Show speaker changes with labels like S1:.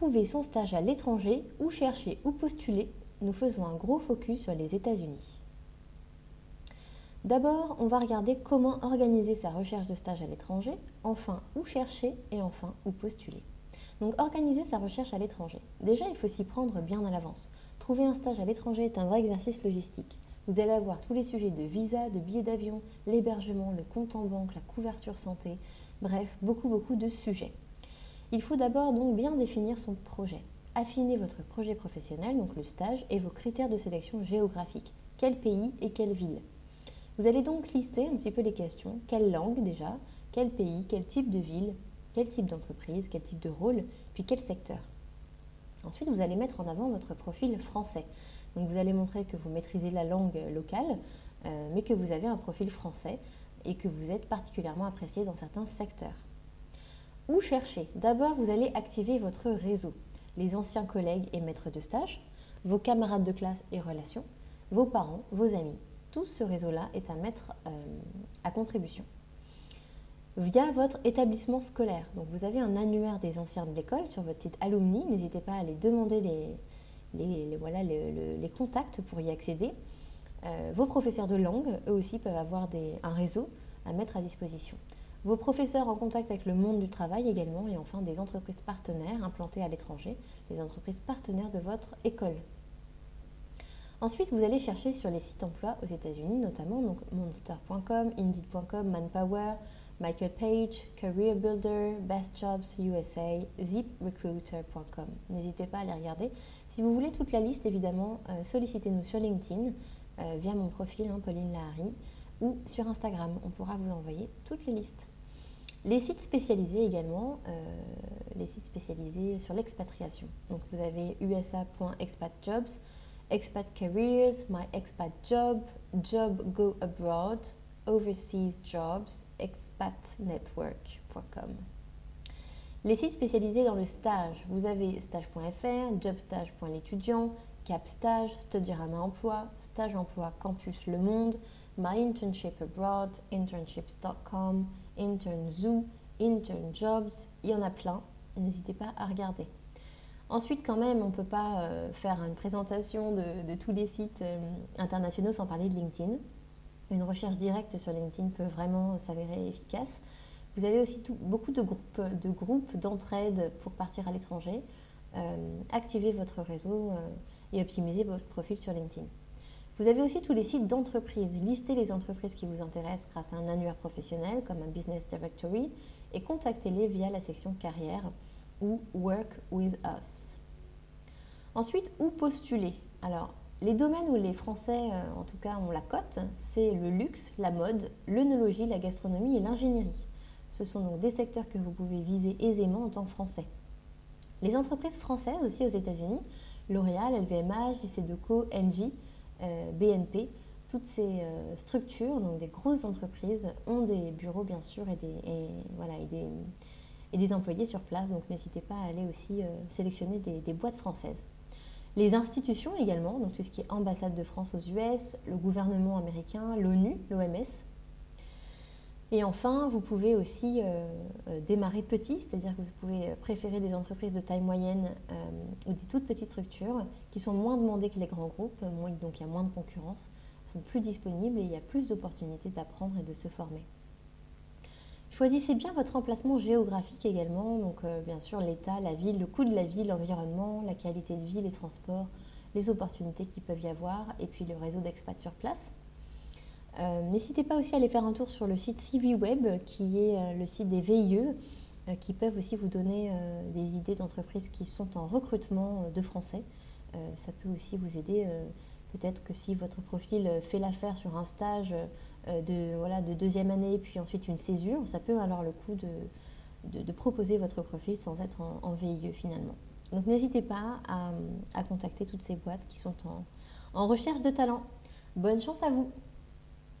S1: Trouver son stage à l'étranger ou chercher ou postuler, nous faisons un gros focus sur les États-Unis. D'abord, on va regarder comment organiser sa recherche de stage à l'étranger, enfin où chercher et enfin où postuler. Donc organiser sa recherche à l'étranger. Déjà, il faut s'y prendre bien à l'avance. Trouver un stage à l'étranger est un vrai exercice logistique. Vous allez avoir tous les sujets de visa, de billets d'avion, l'hébergement, le compte en banque, la couverture santé, bref, beaucoup beaucoup de sujets. Il faut d'abord donc bien définir son projet. Affiner votre projet professionnel, donc le stage, et vos critères de sélection géographique. Quel pays et quelle ville? Vous allez donc lister un petit peu les questions. Quelle langue déjà? Quel pays? Quel type de ville? Quel type d'entreprise? Quel type de rôle? Puis quel secteur? Ensuite, vous allez mettre en avant votre profil français. Donc vous allez montrer que vous maîtrisez la langue locale, euh, mais que vous avez un profil français et que vous êtes particulièrement apprécié dans certains secteurs. Où chercher? D'abord, vous allez activer votre réseau, les anciens collègues et maîtres de stage, vos camarades de classe et relations, vos parents, vos amis. Tout ce réseau-là est à mettre euh, à contribution. Via votre établissement scolaire. Donc vous avez un annuaire des anciens de l'école sur votre site alumni. N'hésitez pas à aller demander les, contacts pour y accéder. Euh, vos professeurs de langue, eux aussi, peuvent avoir un réseau à mettre à disposition vos professeurs en contact avec le monde du travail également, et enfin des entreprises partenaires implantées à l'étranger, les entreprises partenaires de votre école. Ensuite, vous allez chercher sur les sites emploi aux États-Unis, notamment donc monster.com, indeed.com, Manpower, Michael Page, Career Builder, Best Jobs USA, ziprecruiter.com. N'hésitez pas à les regarder. Si vous voulez toute la liste, évidemment, euh, sollicitez-nous sur LinkedIn euh, via mon profil, hein, Pauline Lahari ou sur Instagram. On pourra vous envoyer toutes les listes. Les sites spécialisés également, euh, les sites spécialisés sur l'expatriation. Donc vous avez usa.expatjobs, Expat Careers, My Expat Job, Job Go Abroad, Overseas Jobs, expatnetwork.com. Les sites spécialisés dans le stage, vous avez stage.fr, jobstage.l'étudiant, Capstage, Studirama Emploi, Stage Emploi Campus Le Monde, My internships.com, InternZoo, InternJobs, il y en a plein, n'hésitez pas à regarder. Ensuite, quand même, on ne peut pas euh, faire une présentation de, tous les sites euh, internationaux sans parler de LinkedIn. Une recherche directe sur LinkedIn peut vraiment s'avérer efficace. Vous avez aussi beaucoup de groupes de groupes d'entraide pour partir à l'étranger. Euh, activez votre réseau et optimisez votre profil sur LinkedIn. Vous avez aussi tous les sites d'entreprises. Listez les entreprises qui vous intéressent grâce à un annuaire professionnel comme un Business Directory et contactez-les via la section carrière ou Work with Us. Ensuite, où postuler? Alors, les domaines où les Français, euh, en tout cas, ont la cote, c'est le luxe, la mode, l'œnologie, la gastronomie et l'ingénierie. Ce sont donc des secteurs que vous pouvez viser aisément en tant que Français. Les entreprises françaises aussi aux États-Unis, L'Oréal, LVMH, Deco, Engie, BNP, toutes ces euh, structures, donc des grosses entreprises, ont des bureaux bien sûr et des, employés sur place. Donc n'hésitez pas à aller aussi euh, sélectionner des, des, boîtes françaises. Les institutions également, donc tout ce qui est ambassade de France aux US, le gouvernement américain, l'ONU, l'OMS, et enfin, vous pouvez aussi euh, euh, démarrer petit, c'est-à-dire que vous pouvez préférer des entreprises de taille moyenne euh, ou des toutes petites structures qui sont moins demandées que les grands groupes, donc il y a moins de concurrence, sont plus disponibles et il y a plus d'opportunités d'apprendre et de se former. Choisissez bien votre emplacement géographique également, donc bien sûr l'état, la ville, le coût de la ville, l'environnement, la qualité de vie, les transports, les opportunités qu'il peuvent y avoir et puis le réseau d'expats sur place. Euh, n'hésitez pas aussi à aller faire un tour sur le site CiviWeb, qui est euh, le site des VIE, euh, qui peuvent aussi vous donner des idées d'entreprises qui sont en recrutement de Français. ça peut aussi vous aider. Peut-être que si votre profil fait l'affaire sur un stage de, deuxième année, puis ensuite une césure, ça peut alors le coup de, proposer votre profil sans être en, en VIE finalement. Donc n'hésitez pas à, contacter toutes ces boîtes qui sont en, en recherche de talent. Bonne chance à vous